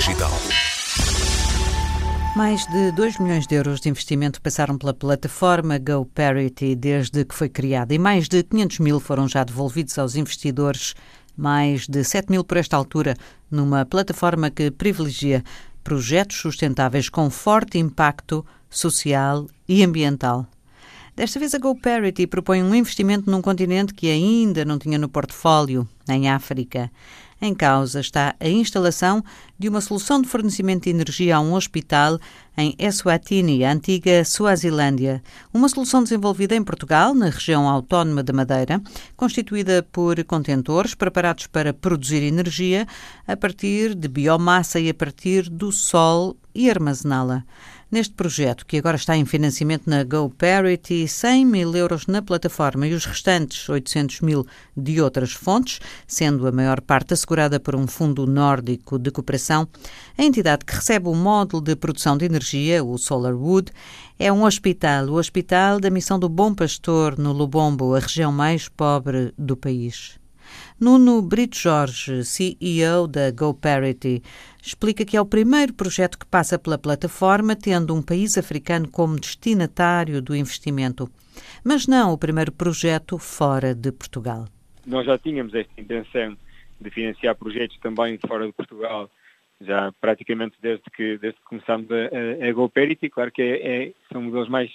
Digital. Mais de 2 milhões de euros de investimento passaram pela plataforma GoParity desde que foi criada e mais de 500 mil foram já devolvidos aos investidores, mais de 7 mil por esta altura, numa plataforma que privilegia projetos sustentáveis com forte impacto social e ambiental. Desta vez a GoParity propõe um investimento num continente que ainda não tinha no portfólio, em África. Em causa está a instalação de uma solução de fornecimento de energia a um hospital em Eswatini, a antiga Suazilândia. Uma solução desenvolvida em Portugal, na região autónoma da Madeira, constituída por contentores preparados para produzir energia a partir de biomassa e a partir do sol e armazená-la. Neste projeto, que agora está em financiamento na GoParity, 100 mil euros na plataforma e os restantes 800 mil de outras fontes, sendo a maior parte assegurada por um fundo nórdico de cooperação, a entidade que recebe o módulo de produção de energia, o SolarWood, é um hospital, o Hospital da Missão do Bom Pastor, no Lubombo, a região mais pobre do país. Nuno Brito Jorge, CEO da GoParity, explica que é o primeiro projeto que passa pela plataforma, tendo um país africano como destinatário do investimento, mas não o primeiro projeto fora de Portugal. Nós já tínhamos esta intenção de financiar projetos também fora de Portugal, já praticamente desde que, desde que começámos a, a, GoParity. Claro que é, é, são modelos mais,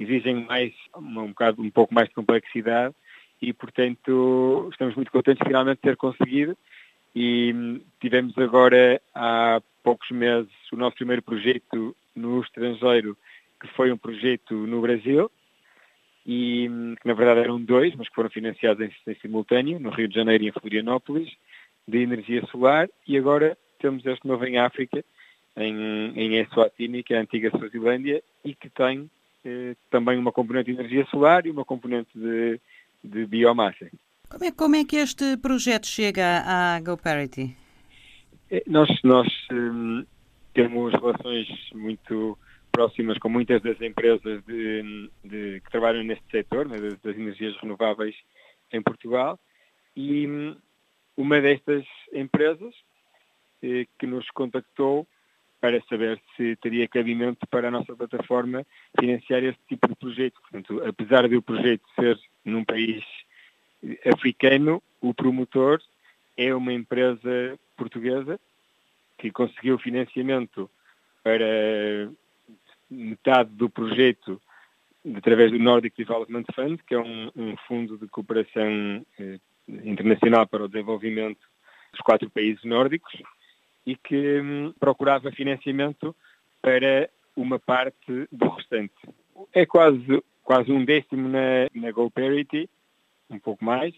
exigem mais, um, bocado, um pouco mais de complexidade, e, portanto, estamos muito contentes de finalmente ter conseguido. E tivemos agora há poucos meses o nosso primeiro projeto no estrangeiro, que foi um projeto no Brasil, e que na verdade eram dois, mas que foram financiados em, em simultâneo, no Rio de Janeiro e em Florianópolis, de energia solar, e agora temos este novo em África, em, em Eswatini, que é a antiga Suazilândia, e que tem eh, também uma componente de energia solar e uma componente de de biomassa. Como é, como é que este projeto chega à GoParity? É, nós, nós um, temos relações muito próximas com muitas das empresas de, de, que trabalham neste setor, né, das, das, energias renováveis em Portugal, e um, uma destas empresas eh, que nos contactou para saber se teria cabimento para a nossa plataforma financiar este tipo de projeto. Portanto, apesar de o projeto ser num país africano, o promotor é uma empresa portuguesa que conseguiu financiamento para metade do projeto através do Nordic Development Fund, que é um, um fundo de cooperação eh, internacional para o desenvolvimento dos quatro países nórdicos, e que hum, procurava financiamento para uma parte do restante. É quase, quase um décimo na, na GoParity, um pouco mais,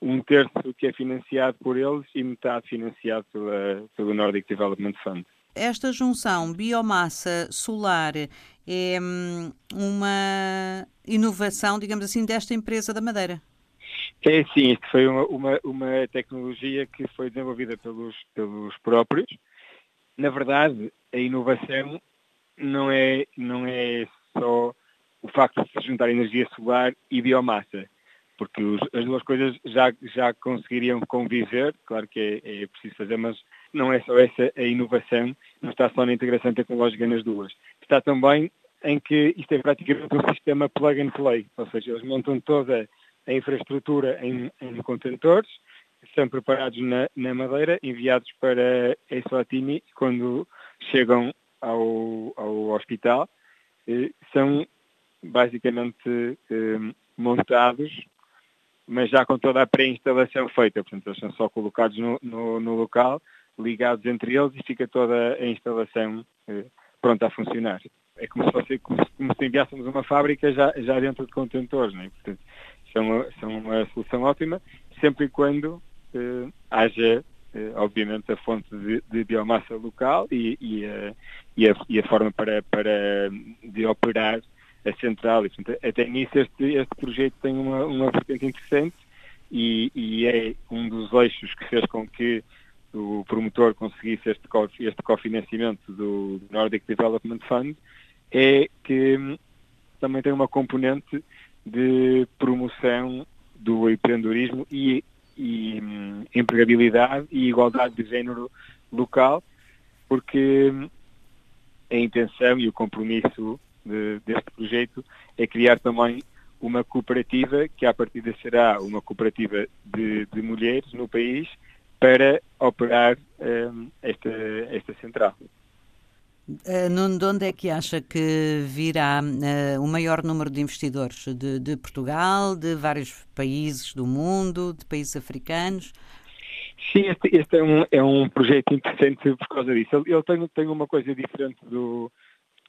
um terço que é financiado por eles e metade financiado pela, pelo Nordic Development Fund. Esta junção biomassa solar é hum, uma inovação, digamos assim, desta empresa da Madeira. É sim, isto foi uma, uma, uma, tecnologia que foi desenvolvida pelos, pelos próprios. Na verdade, a inovação não é, não é só o facto de se juntar energia solar e biomassa, porque os, as duas coisas já, já conseguiriam conviver, claro que é, é preciso fazer, mas não é só essa a inovação, não está só na integração tecnológica nas duas. Está também em que isto é praticamente um sistema plug and play, ou seja, eles montam toda a infraestrutura em, em contentores, são preparados na, na, Madeira, enviados para Eswatini quando chegam ao, ao hospital. Eh, são basicamente eh, montados, mas já com toda a pré-instalação feita. Portanto, eles são só colocados no, no, no, local, ligados entre eles e fica toda a instalação eh, pronta a funcionar. É como se, fosse, como, como se enviássemos uma fábrica já, já dentro de contentores. Né? Portanto, são uma, são uma solução ótima, sempre e quando eh, haja, eh, obviamente, a fonte de, de biomassa local e, e, a, e, a, e, a, forma para, para de operar a central. E, portanto, até nisso este, este projeto tem uma, uma vertente interessante e, e, é um dos eixos que fez com que o promotor conseguisse este, este cofinanciamento do Nordic Development Fund, é que hum, também tem uma componente de promoção do empreendedorismo e, e hum, empregabilidade e igualdade de género local, porque a intenção e o compromisso de, deste projeto é criar também uma cooperativa que à partida será uma cooperativa de, de mulheres no país para operar um, esta, esta central. Uh, Nuno, de onde é que acha que virá uh, o maior número de investidores? De, de, Portugal, de vários países do mundo, de países africanos? Sim, este, este é, um, é um projeto interessante por causa disso. Ele, ele tem, tem uma coisa diferente do,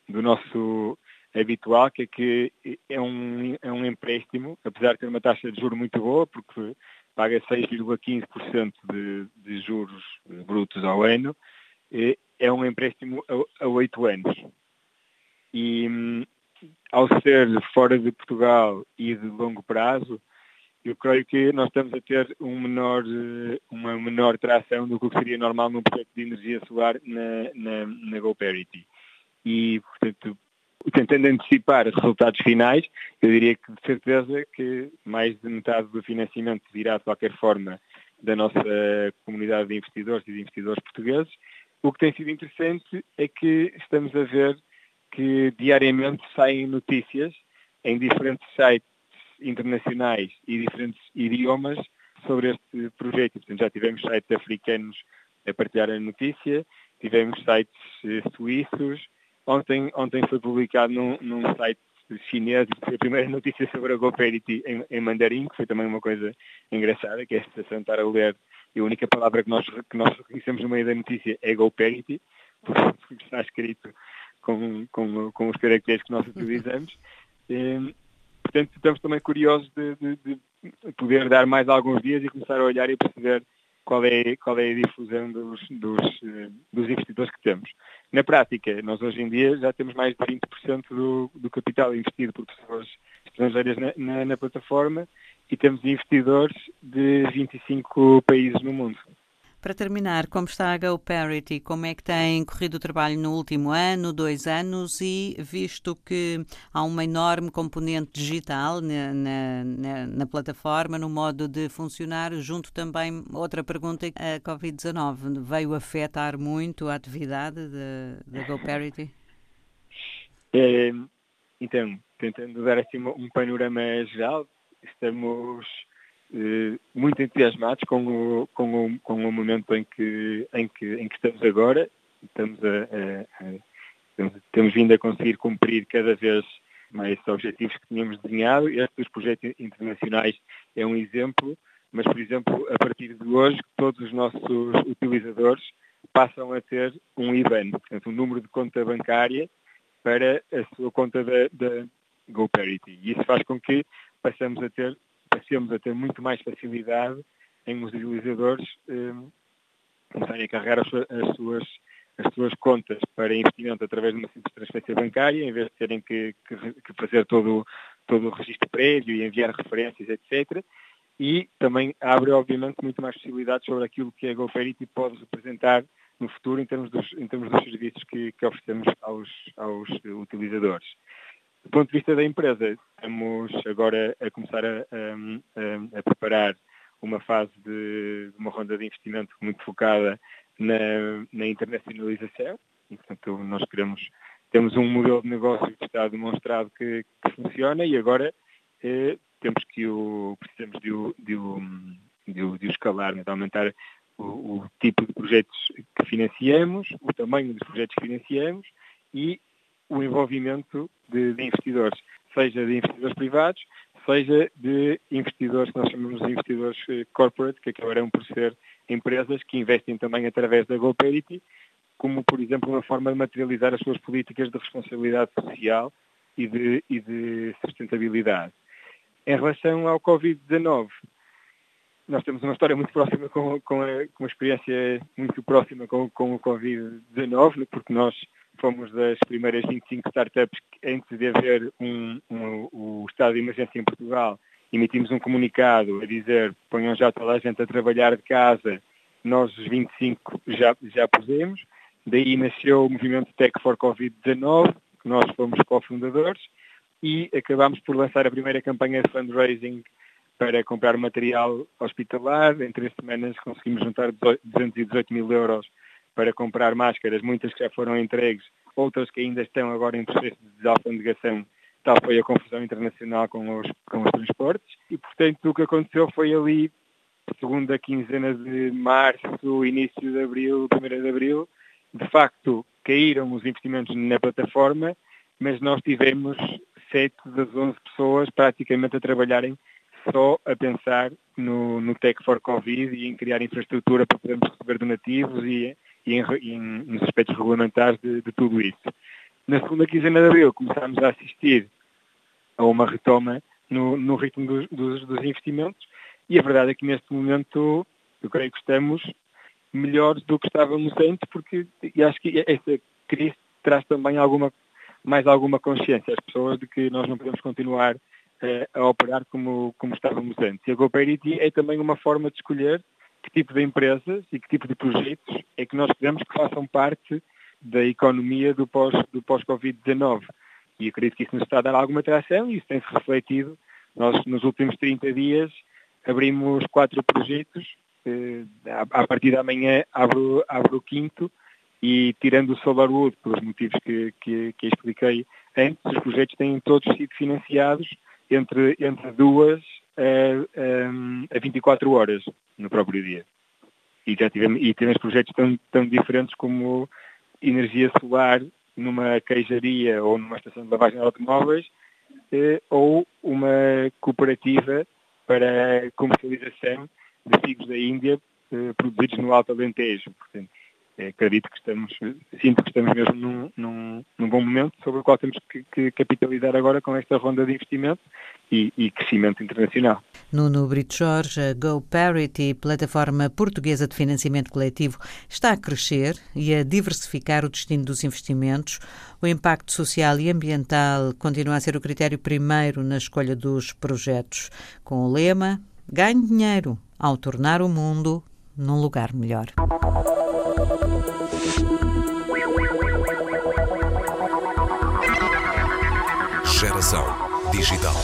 do nosso habitual, que é que é um, é um empréstimo, apesar de ter uma taxa de juros muito boa, porque paga 6,15% de, de juros brutos ao ano, é um empréstimo a oito anos. E ao ser fora de Portugal e de longo prazo, eu creio que nós estamos a ter um menor, uma menor tração do que seria normal num projeto de energia solar na, na, na GoParity. E, portanto, tentando antecipar os resultados finais, eu diria que de certeza que mais de metade do financiamento virá de qualquer forma da nossa comunidade de investidores e de investidores portugueses. O que tem sido interessante é que estamos a ver que diariamente saem notícias em diferentes sites internacionais e diferentes idiomas sobre este projeto. Portanto, já tivemos sites africanos a partilhar a notícia, tivemos sites eh, suíços, Ontem, ontem foi publicado num, num site chinês a primeira notícia sobre a GoParity em, em mandarim, que foi também uma coisa engraçada, que é a sensação de estar a ler e a única palavra que nós, que nós reconhecemos no meio da notícia é GoParity, porque está escrito com, com, com os caracteres que nós utilizamos. E, portanto, estamos também curiosos de, de, de, poder dar mais alguns dias e começar a olhar e perceber qual é, qual é a difusão dos, dos, dos investidores que temos. Na prática, nós hoje em dia já temos mais de 20% do, do capital investido por pessoas estrangeiras na, na, na plataforma e temos investidores de 25 países no mundo. Para terminar, como está a GoParity? Como é que tem corrido o trabalho no último ano, dois anos e visto que há uma enorme componente digital na, na, na plataforma, no modo de funcionar, junto também outra pergunta, a Covid-19 veio afetar muito a atividade da GoParity? É, então, tentando dar assim um panorama geral, estamos muito entusiasmados com o, com o, com o momento em que, em, que, em que estamos agora. Estamos a, a, a vindo a conseguir cumprir cada vez mais objetivos que tínhamos desenhado. Este dos projetos internacionais é um exemplo, mas, por exemplo, a partir de hoje, todos os nossos utilizadores passam a ter um IBAN, portanto, um número de conta bancária para a sua conta da, da GoParity. E isso faz com que passamos a ter passemos a ter muito mais facilidade em os utilizadores eh, começarem a carregar as, as, suas, as suas contas para investimento através de uma simples transferência bancária, em vez de terem que, que, que fazer todo, todo o registro prévio e enviar referências, etc. E também abre, obviamente, muito mais possibilidades sobre aquilo que a GoParity pode representar no futuro em termos dos, em termos dos serviços que, que oferecemos aos, aos utilizadores. Do ponto de vista da empresa, estamos agora a começar a, a, a preparar uma fase de uma ronda de investimento muito focada na, na internacionalização. E, portanto, nós queremos, temos um modelo de negócio que está demonstrado que, que funciona e agora eh, temos que o, precisamos de o, de o, de o, de o escalar, de aumentar o, o, tipo de projetos que financiamos, o tamanho dos projetos que financiamos e o envolvimento de, de, investidores, seja de investidores privados, seja de investidores que nós chamamos de investidores eh, corporate, que acabarão por ser empresas que investem também através da GoParity, como, por exemplo, uma forma de materializar as suas políticas de responsabilidade social e de, e de sustentabilidade. Em relação ao Covid-19, nós temos uma história muito próxima com, com, a, com uma experiência muito próxima com, com o Covid-19, porque nós fomos das primeiras 25 startups que, antes de haver um, um, o estado de emergência em Portugal, emitimos um comunicado a dizer ponham já toda a gente a trabalhar de casa, nós os 25 já, já pusemos, daí nasceu o movimento Tech for Covid-19, que nós fomos cofundadores, e acabámos por lançar a primeira campanha de fundraising para comprar material hospitalar. Em três semanas conseguimos juntar 218 mil euros para comprar máscaras, muitas que já foram entregues, outras que ainda estão agora em processo de desalfandegação. Tal foi a confusão internacional com os, com os transportes. E, portanto, o que aconteceu foi ali, segunda quinzena de março, início de abril, 1 de abril, de facto, caíram os investimentos na plataforma, mas nós tivemos sete das 11 pessoas praticamente a trabalharem só a pensar no, no Tech for Covid e em criar infraestrutura para podermos receber donativos e, e, em, em, nos aspectos regulamentares de, de, tudo isso. Na segunda quinzena de abril começámos a assistir a uma retoma no, no ritmo dos, dos, dos, investimentos e a verdade é que neste momento eu creio que estamos melhores do que estávamos antes porque acho que esta crise traz também alguma mais alguma consciência às pessoas de que nós não podemos continuar uh, a operar como, como estávamos antes. E a GoParity é também uma forma de escolher que tipo de empresas e que tipo de projetos é que nós queremos que façam parte da economia do pós-Covid-19. Pós e acredito que isso nos está a dar alguma atração e isso tem-se refletido. Nós, nos últimos 30 dias, abrimos quatro projetos. Eh, a partir da manhã abro, abro o quinto e tirando o SolarWood, pelos motivos que, que, que expliquei antes, os projetos têm todos sido financiados entre, entre duas a, a 24 horas no próprio dia. E já tivemos, e tivemos projetos tão, tão diferentes como energia solar numa queijaria ou numa estação de lavagem de automóveis eh, ou uma cooperativa para comercialização de figos da Índia eh, produzidos no Alto Alentejo. Portanto, é, acredito que estamos, sinto que estamos mesmo num, num, num bom momento sobre o qual temos que, que, capitalizar agora com esta ronda de investimento e, e crescimento internacional. Nuno Brito Jorge, a GoParity, plataforma portuguesa de financiamento coletivo, está a crescer e a diversificar o destino dos investimentos. O impacto social e ambiental continua a ser o critério primeiro na escolha dos projetos, com o lema Ganhe dinheiro ao tornar o mundo num lugar melhor. Geração digital.